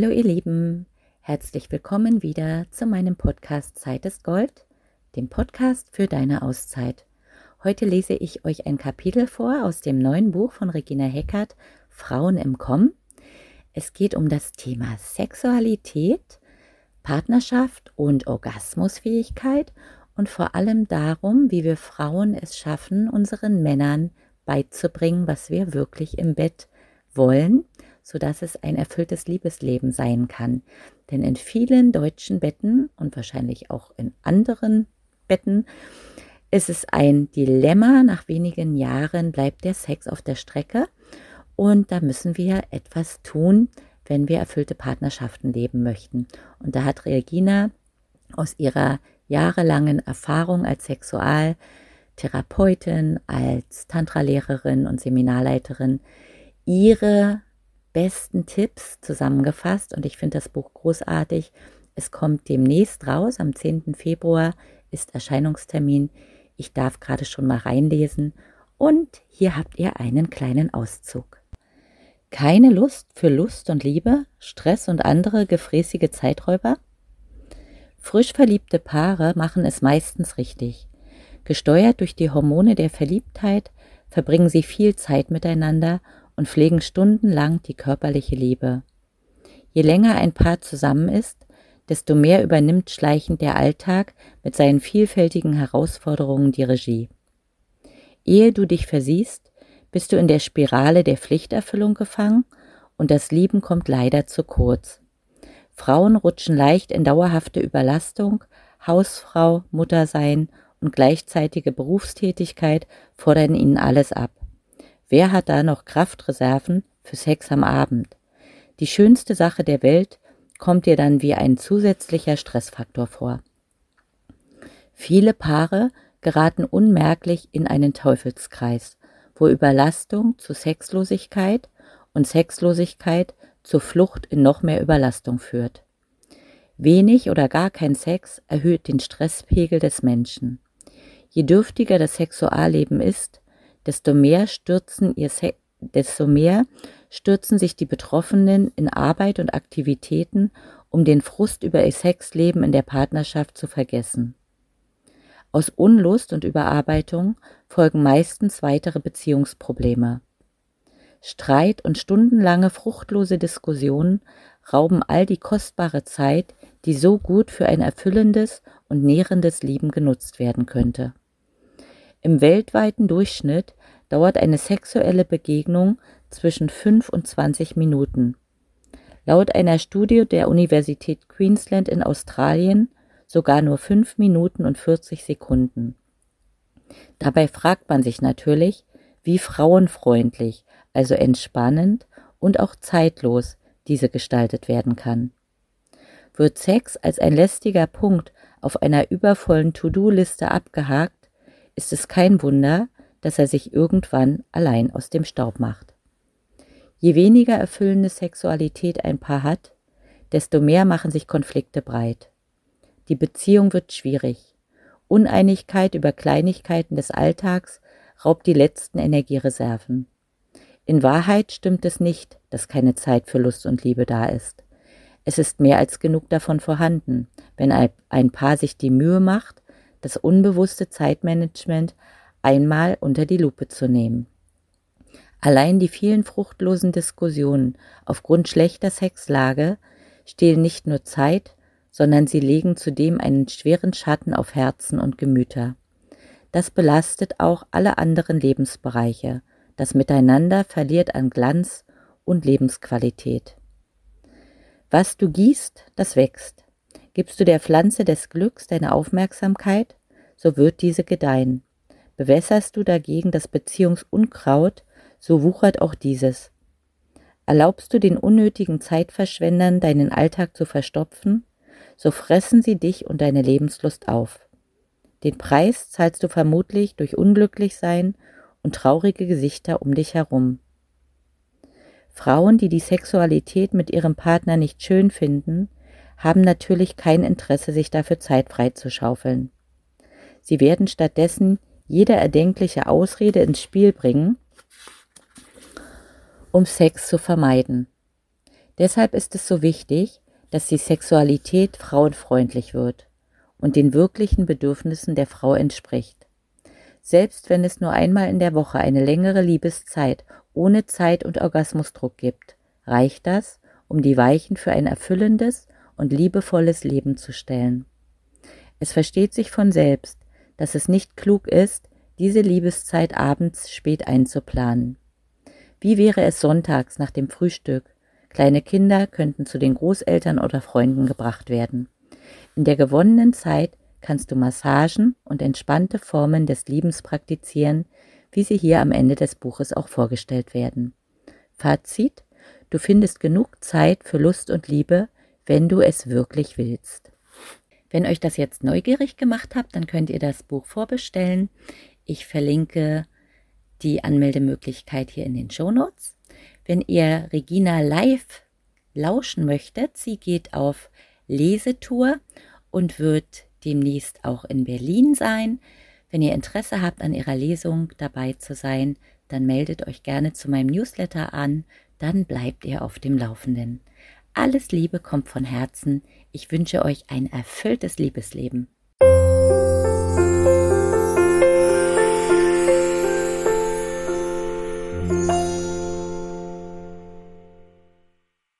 Hallo ihr Lieben, herzlich willkommen wieder zu meinem Podcast Zeit ist Gold, dem Podcast für deine Auszeit. Heute lese ich euch ein Kapitel vor aus dem neuen Buch von Regina Heckert, Frauen im Komm. Es geht um das Thema Sexualität, Partnerschaft und Orgasmusfähigkeit und vor allem darum, wie wir Frauen es schaffen, unseren Männern beizubringen, was wir wirklich im Bett wollen sodass es ein erfülltes Liebesleben sein kann. Denn in vielen deutschen Betten und wahrscheinlich auch in anderen Betten ist es ein Dilemma. Nach wenigen Jahren bleibt der Sex auf der Strecke und da müssen wir etwas tun, wenn wir erfüllte Partnerschaften leben möchten. Und da hat Regina aus ihrer jahrelangen Erfahrung als Sexualtherapeutin, als Tantra-Lehrerin und Seminarleiterin ihre besten Tipps zusammengefasst und ich finde das Buch großartig. Es kommt demnächst raus, am 10. Februar ist Erscheinungstermin. Ich darf gerade schon mal reinlesen und hier habt ihr einen kleinen Auszug. Keine Lust für Lust und Liebe, Stress und andere gefräßige Zeiträuber? Frisch verliebte Paare machen es meistens richtig. Gesteuert durch die Hormone der Verliebtheit verbringen sie viel Zeit miteinander und pflegen stundenlang die körperliche Liebe. Je länger ein Paar zusammen ist, desto mehr übernimmt schleichend der Alltag mit seinen vielfältigen Herausforderungen die Regie. Ehe du dich versiehst, bist du in der Spirale der Pflichterfüllung gefangen und das Lieben kommt leider zu kurz. Frauen rutschen leicht in dauerhafte Überlastung, Hausfrau, Muttersein und gleichzeitige Berufstätigkeit fordern ihnen alles ab. Wer hat da noch Kraftreserven für Sex am Abend? Die schönste Sache der Welt kommt dir dann wie ein zusätzlicher Stressfaktor vor. Viele Paare geraten unmerklich in einen Teufelskreis, wo Überlastung zu Sexlosigkeit und Sexlosigkeit zur Flucht in noch mehr Überlastung führt. Wenig oder gar kein Sex erhöht den Stresspegel des Menschen. Je dürftiger das Sexualleben ist, desto mehr stürzen ihr Se desto mehr stürzen sich die Betroffenen in Arbeit und Aktivitäten, um den Frust über ihr Sexleben in der Partnerschaft zu vergessen. Aus Unlust und Überarbeitung folgen meistens weitere Beziehungsprobleme. Streit und stundenlange fruchtlose Diskussionen rauben all die kostbare Zeit, die so gut für ein erfüllendes und nährendes Leben genutzt werden könnte. Im weltweiten Durchschnitt dauert eine sexuelle Begegnung zwischen 5 und 20 Minuten. Laut einer Studie der Universität Queensland in Australien sogar nur 5 Minuten und 40 Sekunden. Dabei fragt man sich natürlich, wie frauenfreundlich, also entspannend und auch zeitlos diese gestaltet werden kann. Wird Sex als ein lästiger Punkt auf einer übervollen To-Do-Liste abgehakt, ist es kein Wunder, dass er sich irgendwann allein aus dem Staub macht. Je weniger erfüllende Sexualität ein Paar hat, desto mehr machen sich Konflikte breit. Die Beziehung wird schwierig. Uneinigkeit über Kleinigkeiten des Alltags raubt die letzten Energiereserven. In Wahrheit stimmt es nicht, dass keine Zeit für Lust und Liebe da ist. Es ist mehr als genug davon vorhanden, wenn ein Paar sich die Mühe macht, das unbewusste Zeitmanagement einmal unter die Lupe zu nehmen. Allein die vielen fruchtlosen Diskussionen aufgrund schlechter Sexlage stehlen nicht nur Zeit, sondern sie legen zudem einen schweren Schatten auf Herzen und Gemüter. Das belastet auch alle anderen Lebensbereiche. Das Miteinander verliert an Glanz und Lebensqualität. Was du gießt, das wächst. Gibst du der Pflanze des Glücks deine Aufmerksamkeit, so wird diese gedeihen. Bewässerst du dagegen das Beziehungsunkraut, so wuchert auch dieses. Erlaubst du den unnötigen Zeitverschwendern deinen Alltag zu verstopfen, so fressen sie dich und deine Lebenslust auf. Den Preis zahlst du vermutlich durch Unglücklichsein und traurige Gesichter um dich herum. Frauen, die die Sexualität mit ihrem Partner nicht schön finden, haben natürlich kein Interesse, sich dafür Zeit freizuschaufeln. Sie werden stattdessen jede erdenkliche Ausrede ins Spiel bringen, um Sex zu vermeiden. Deshalb ist es so wichtig, dass die Sexualität frauenfreundlich wird und den wirklichen Bedürfnissen der Frau entspricht. Selbst wenn es nur einmal in der Woche eine längere Liebeszeit ohne Zeit- und Orgasmusdruck gibt, reicht das, um die Weichen für ein erfüllendes und liebevolles Leben zu stellen. Es versteht sich von selbst, dass es nicht klug ist, diese Liebeszeit abends spät einzuplanen. Wie wäre es sonntags nach dem Frühstück? Kleine Kinder könnten zu den Großeltern oder Freunden gebracht werden. In der gewonnenen Zeit kannst du Massagen und entspannte Formen des Liebens praktizieren, wie sie hier am Ende des Buches auch vorgestellt werden. Fazit Du findest genug Zeit für Lust und Liebe, wenn du es wirklich willst. Wenn euch das jetzt neugierig gemacht habt, dann könnt ihr das Buch vorbestellen. Ich verlinke die Anmeldemöglichkeit hier in den Show Notes. Wenn ihr Regina live lauschen möchtet, sie geht auf Lesetour und wird demnächst auch in Berlin sein. Wenn ihr Interesse habt, an ihrer Lesung dabei zu sein, dann meldet euch gerne zu meinem Newsletter an, dann bleibt ihr auf dem Laufenden. Alles Liebe kommt von Herzen. Ich wünsche euch ein erfülltes Liebesleben.